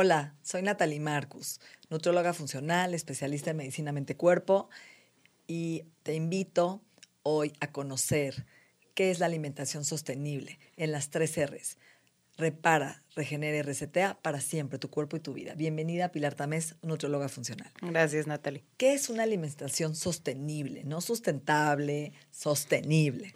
Hola, soy Natalie Marcus, nutróloga funcional, especialista en medicina mente-cuerpo y te invito hoy a conocer qué es la alimentación sostenible en las tres R's. Repara, regenera y resetea para siempre tu cuerpo y tu vida. Bienvenida Pilar Tamés, nutróloga funcional. Gracias, Natalie. ¿Qué es una alimentación sostenible? No sustentable, sostenible.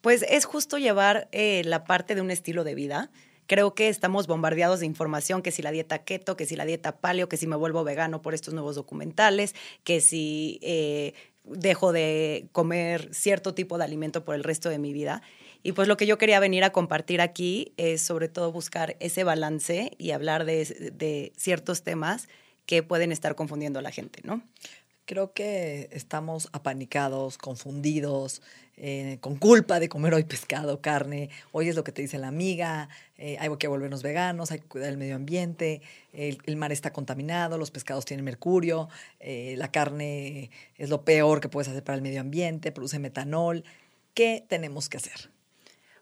Pues es justo llevar eh, la parte de un estilo de vida Creo que estamos bombardeados de información, que si la dieta keto, que si la dieta paleo, que si me vuelvo vegano por estos nuevos documentales, que si eh, dejo de comer cierto tipo de alimento por el resto de mi vida. Y pues lo que yo quería venir a compartir aquí es sobre todo buscar ese balance y hablar de, de ciertos temas que pueden estar confundiendo a la gente, ¿no? Creo que estamos apanicados, confundidos, eh, con culpa de comer hoy pescado, carne. Hoy es lo que te dice la amiga, eh, hay que volvernos veganos, hay que cuidar el medio ambiente, el, mar está contaminado, los pescados tienen mercurio, eh, la carne es lo peor que puedes hacer para el medio ambiente, produce metanol. ¿Qué tenemos que hacer?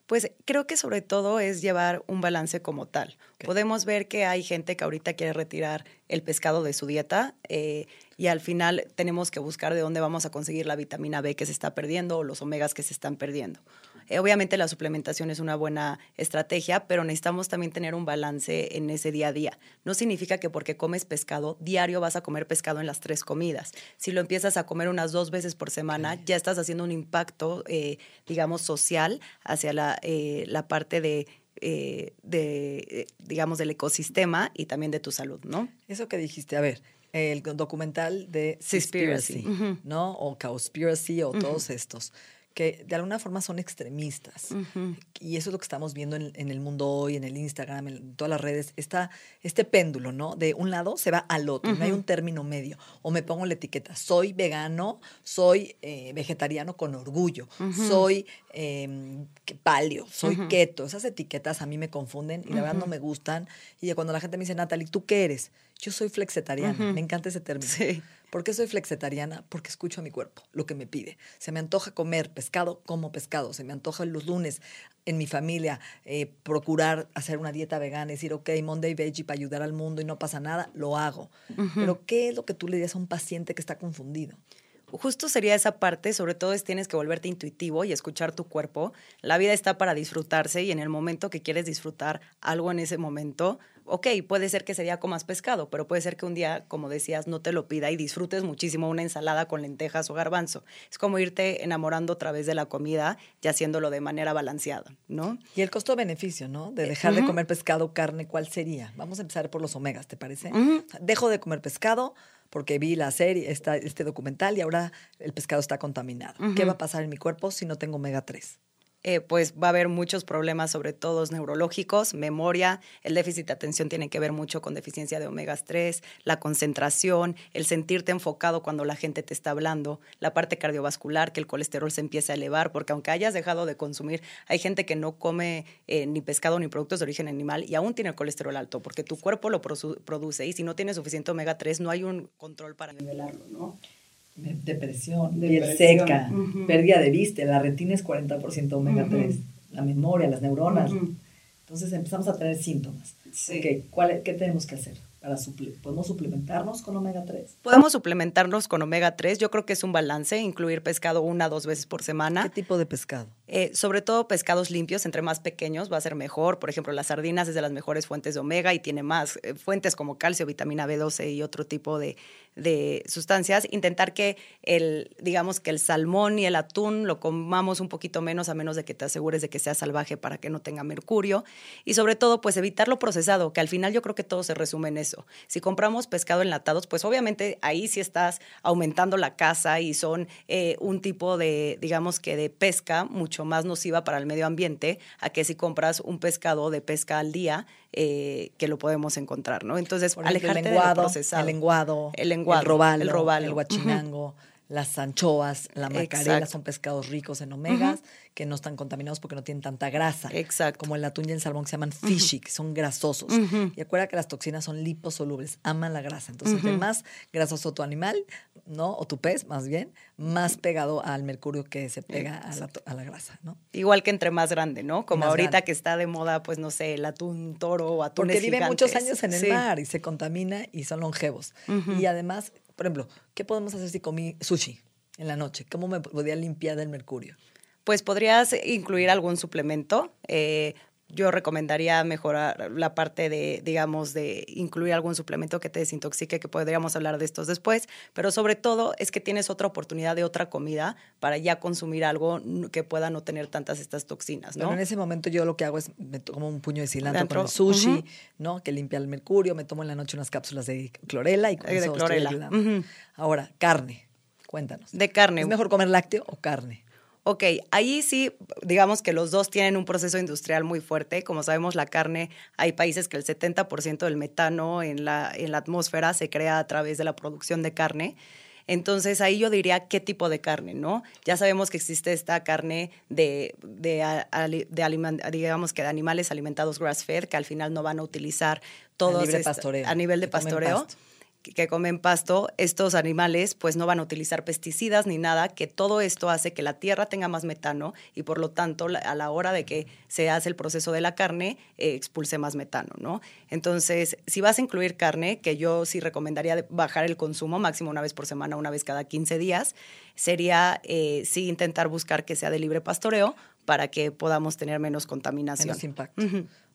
Pues creo que sobre todo es llevar un balance como tal. Podemos ver que hay gente que ahorita quiere retirar el pescado de su dieta eh, y al final tenemos que buscar de dónde vamos a conseguir la vitamina B que se está perdiendo o los omegas que se están perdiendo. Eh, obviamente la suplementación es una buena estrategia, pero necesitamos también tener un balance en ese día a día. No significa que porque comes pescado, diario vas a comer pescado en las tres comidas. Si lo empiezas a comer unas dos veces por semana, ya estás haciendo un impacto, eh, digamos, social hacia la, eh, la parte de de, digamos, del ecosistema y también de tu salud, ¿no? Eso que dijiste, a ver, el documental de Conspiracy, ¿no? O Cowspiracy o todos estos que de alguna forma son extremistas. Y eso es lo que estamos viendo en, el mundo hoy, en el Instagram, en todas las redes. Está este péndulo, ¿no? De un lado se va al otro, no hay un término medio. O me pongo la etiqueta, soy vegano, soy eh, vegetariano con orgullo, soy eh, paleo, soy keto. Esas etiquetas a mí me confunden y la verdad no me gustan. Y cuando la gente me dice, Natalie, ¿tú qué eres? Yo soy flexetariana, me encanta ese término. Sí. ¿Por qué soy flexetariana? Porque escucho a mi cuerpo, lo que me pide. Se me antoja comer pescado, como pescado. Se me antoja los lunes en mi familia eh, procurar hacer una dieta vegana, decir, ok, Monday Veggie para ayudar al mundo y no pasa nada, lo hago. Pero ¿qué es lo que tú le dirías a un paciente que está confundido? justo sería esa parte, sobre todo es tienes que volverte intuitivo y escuchar tu cuerpo. La vida está para disfrutarse y en el momento que quieres disfrutar algo en ese momento, ok, puede ser que ese día comas pescado, pero puede ser que un día, como decías, no te lo pida y disfrutes muchísimo una ensalada con lentejas o garbanzo. Es como irte enamorando a través de la comida y haciéndolo de manera balanceada, ¿no? Y el costo-beneficio, ¿no? De dejar de comer pescado carne, ¿cuál sería? Vamos a empezar por los omegas, ¿te parece? Dejo de comer pescado porque vi la serie, esta, este documental y ahora el pescado está contaminado. ¿Qué va a pasar en mi cuerpo si no tengo omega 3? Eh, pues va a haber muchos problemas, sobre todo neurológicos, memoria, el déficit de atención tiene que ver mucho con deficiencia de omegas 3, la concentración, el sentirte enfocado cuando la gente te está hablando, la parte cardiovascular, que el colesterol se empieza a elevar, porque aunque hayas dejado de consumir, hay gente que no come eh, ni pescado ni productos de origen animal y aún tiene el colesterol alto, porque tu cuerpo lo produce y si no tienes suficiente omega 3 no hay un control para nivelarlo, ¿no? Depresión, piel seca, pérdida de vista, la retina es 40% omega 3, la memoria, las neuronas. Entonces empezamos a tener síntomas. ¿cuál, ¿Qué tenemos que hacer? ¿Podemos suplementarnos con omega 3? Podemos suplementarnos con omega 3. Yo creo que es un balance, incluir pescado una o dos veces por semana. ¿Qué tipo de pescado? Eh, sobre todo pescados limpios, entre más pequeños va a ser mejor. Por ejemplo, las sardinas es de las mejores fuentes de omega y tiene más eh, fuentes como calcio, vitamina B12 y otro tipo de, de sustancias. Intentar que el, digamos que el salmón y el atún lo comamos un poquito menos, a menos de que te asegures de que sea salvaje para que no tenga mercurio. Y sobre todo, pues evitar lo procesado, que al final yo creo que todo se resume en eso si compramos pescado enlatados, pues obviamente ahí sí estás aumentando la caza y son eh, un tipo de, digamos que de pesca mucho más nociva para el medio ambiente a que si compras un pescado de pesca al día, eh, que lo podemos encontrar, ¿no? Entonces, alejarte el lenguado, de El lenguado, el lenguado, el robalo, el, robalo. el guachinango. Las anchoas, la macarela son pescados ricos en omegas, que no están contaminados porque no tienen tanta grasa. Exacto. Como el atún y el salmón que se llaman fishy, que son grasosos. Y acuerda que las toxinas son liposolubles, aman la grasa. Entonces, entre más grasoso tu animal, ¿no? O tu pez, más bien, más pegado al mercurio que se pega a la, a la, grasa, ¿no? Igual que entre más grande, ¿no? Como ahorita que está de moda, pues no sé, el atún toro o atún Porque vive muchos años en el mar y se contamina y son longevos. Y además, por ejemplo, ¿qué podemos hacer si comí sushi en la noche? ¿Cómo me podría limpiar del mercurio? Pues podrías incluir algún suplemento. Eh, yo recomendaría mejorar la parte de, digamos, de incluir algún suplemento que te desintoxique, que podríamos hablar de estos después, pero sobre todo es que tienes otra oportunidad de otra comida para ya consumir algo que pueda no tener tantas estas toxinas, ¿no? Pero en ese momento yo lo que hago es me tomo un puño de cilantro con el sushi, ¿no? Que limpia el mercurio, me tomo en la noche unas cápsulas de clorela y con de eso clorela. Ahora, carne, cuéntanos. De carne. ¿Es mejor comer lácteo o carne? Ok, ahí sí, digamos que los dos tienen un proceso industrial muy fuerte. Como sabemos, la carne, hay países que el 70% del metano en la, en la atmósfera se crea a través de la producción de carne. Entonces ahí yo diría qué tipo de carne, ¿no? Ya sabemos que existe esta carne de, de, digamos que de animales alimentados grass-fed, que al final no van a utilizar todos... A nivel de pastoreo. A nivel de pastoreo que comen pasto, estos animales pues no van a utilizar pesticidas ni nada, que todo esto hace que la tierra tenga más metano y por lo tanto a la hora de que se hace el proceso de la carne eh, expulse más metano, ¿no? Entonces, si vas a incluir carne, que yo sí recomendaría bajar el consumo máximo una vez por semana, una vez cada 15 días, sería eh, sí intentar buscar que sea de libre pastoreo para que podamos tener menos contaminación. Menos impacto.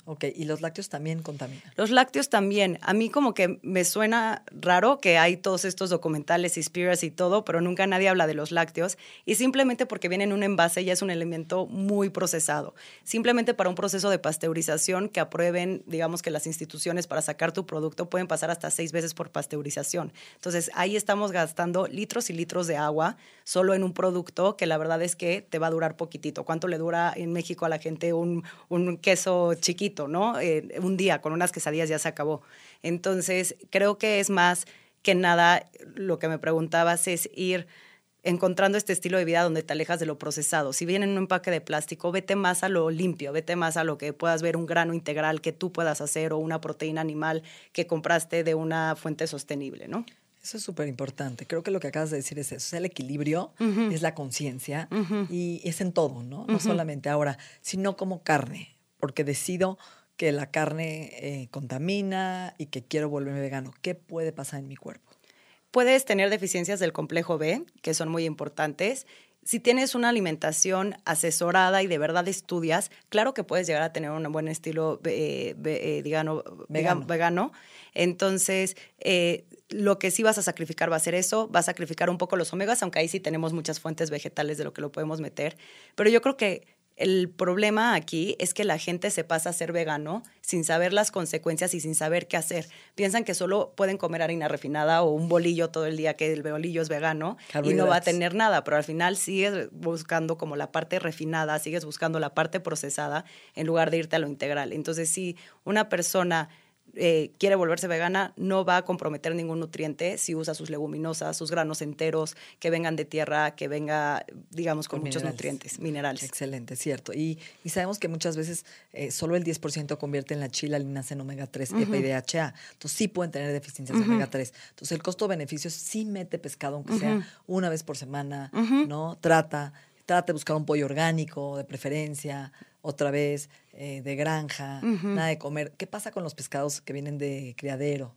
Ok, y los lácteos también contaminan. Los lácteos también. A mí como que me suena raro que hay todos estos documentales, Spears y todo, pero nunca nadie habla de los lácteos. Y simplemente porque viene en un envase ya es un elemento muy procesado. Simplemente para un proceso de pasteurización que aprueben, digamos que las instituciones para sacar tu producto pueden pasar hasta seis veces por pasteurización. Entonces ahí estamos gastando litros y litros de agua solo en un producto que la verdad es que te va a durar poquitito. ¿Cuánto le dura en México a la gente un, un queso chiquito? ¿No? Eh, un día con unas quesadillas ya se acabó. Entonces, creo que es más que nada lo que me preguntabas es ir encontrando este estilo de vida donde te alejas de lo procesado. Si viene en un empaque de plástico, vete más a lo limpio, vete más a lo que puedas ver un grano integral que tú puedas hacer o una proteína animal que compraste de una fuente sostenible, ¿no? Eso es súper importante. Creo que lo que acabas de decir es eso. O sea, el equilibrio es la conciencia y es en todo, ¿no? No solamente ahora, sino como carne porque decido que la carne eh, contamina y que quiero volverme vegano. ¿Qué puede pasar en mi cuerpo? Puedes tener deficiencias del complejo B, que son muy importantes. Si tienes una alimentación asesorada y de verdad estudias, claro que puedes llegar a tener un buen estilo eh, eh, vegano. vegano. Entonces, lo que sí vas a sacrificar va a ser eso, vas a sacrificar un poco los omegas, aunque ahí sí tenemos muchas fuentes vegetales de lo que lo podemos meter. Pero yo creo que el problema aquí es que la gente se pasa a ser vegano sin saber las consecuencias y sin saber qué hacer. Piensan que solo pueden comer harina refinada o un bolillo todo el día, que el bolillo es vegano y no va a tener nada, pero al final sigues buscando como la parte refinada, sigues buscando la parte procesada en lugar de irte a lo integral. Entonces, si una persona eh, quiere volverse vegana, no va a comprometer ningún nutriente si usa sus leguminosas, sus granos enteros, que vengan de tierra, que venga, digamos, con, muchos nutrientes, minerales. Excelente, cierto. Y, sabemos que muchas veces eh, solo el 10% convierte en la chilalinas en omega 3, EPA y DHA. Entonces sí pueden tener deficiencias de omega 3. Entonces el costo-beneficio sí mete pescado, aunque sea una vez por semana, ¿no? Trata, trata de buscar un pollo orgánico de preferencia, otra vez eh, de granja, nada de comer. ¿Qué pasa con los pescados que vienen de criadero?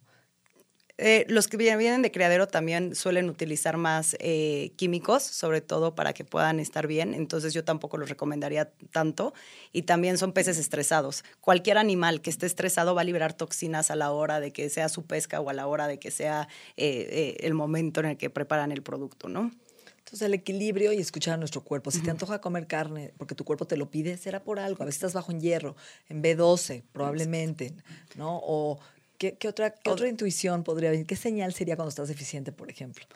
Eh, los que vienen de criadero también suelen utilizar más eh, químicos, sobre todo para que puedan estar bien, entonces yo tampoco los recomendaría tanto. Y también son peces estresados. Cualquier animal que esté estresado va a liberar toxinas a la hora de que sea su pesca o a la hora de que sea el momento en el que preparan el producto, ¿no? Entonces, el equilibrio y escuchar a nuestro cuerpo. Si te antoja comer carne porque tu cuerpo te lo pide, será por algo. A veces estás bajo en hierro, en B12, probablemente, ¿no? O ¿qué, otra, qué otra intuición podría venir? ¿Qué señal sería cuando estás deficiente, por ejemplo?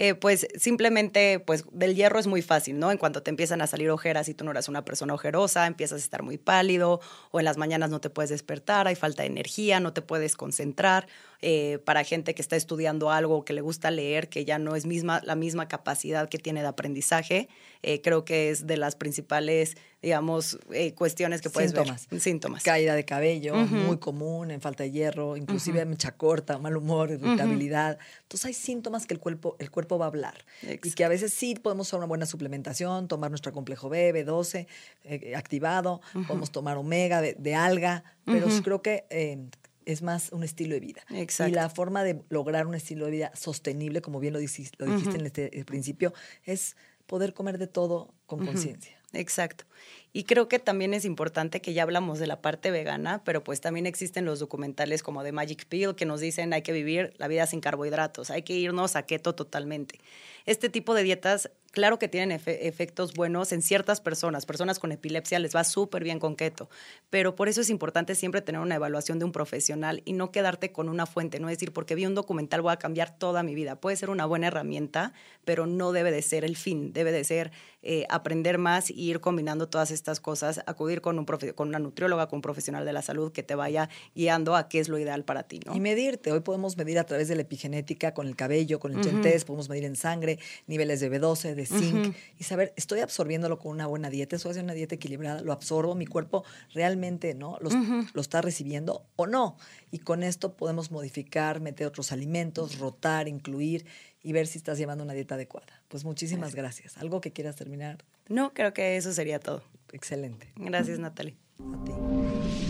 Eh, pues simplemente, pues del hierro es muy fácil, ¿no? En cuanto te empiezan a salir ojeras y tú no eres una persona ojerosa, empiezas a estar muy pálido o en las mañanas no te puedes despertar, hay falta de energía, no te puedes concentrar. Eh, para gente que está estudiando algo, que le gusta leer, que ya no es misma, la misma capacidad que tiene de aprendizaje, eh, creo que es de las principales, digamos, cuestiones que puedes Síntomas. ver. Síntomas. Caída de cabello, muy común, en falta de hierro, inclusive mecha corta, mal humor, irritabilidad. Entonces hay síntomas que el cuerpo, el cuerpo va a hablar. Y que a veces sí podemos usar una buena suplementación, tomar nuestro complejo B, B12 eh, activado, podemos tomar omega de, alga, pero creo que eh, es más un estilo de vida. Y la forma de lograr un estilo de vida sostenible, como bien lo, dijiste, lo dijiste en este principio, es poder comer de todo con conciencia. Exacto. Y creo que también es importante que ya hablamos de la parte vegana, pero pues también existen los documentales como de Magic Pill que nos dicen hay que vivir la vida sin carbohidratos, hay que irnos a keto totalmente. Este tipo de dietas claro que tienen efectos buenos en ciertas personas. Personas con epilepsia les va súper bien con keto, pero por eso es importante siempre tener una evaluación de un profesional y no quedarte con una fuente, no decir, porque vi un documental voy a cambiar toda mi vida. Puede ser una buena herramienta, pero no debe de ser el fin, debe de ser eh, aprender más e ir combinando todas estas cosas, acudir con, un con una nutrióloga, con un profesional de la salud que te vaya guiando a qué es lo ideal para ti. ¿no? Y medirte. Hoy podemos medir a través de la epigenética, con el cabello, con el uh podemos medir en sangre, niveles de B12, de zinc, y saber, estoy absorbiéndolo con una buena dieta, estoy haciendo una dieta equilibrada, lo absorbo, mi cuerpo realmente ¿no? lo está recibiendo o no. Y con esto podemos modificar, meter otros alimentos, rotar, incluir y ver si estás llevando una dieta adecuada. Pues muchísimas gracias. ¿Algo que quieras terminar? No, creo que eso sería todo. Excelente. Gracias, Natalie. A ti.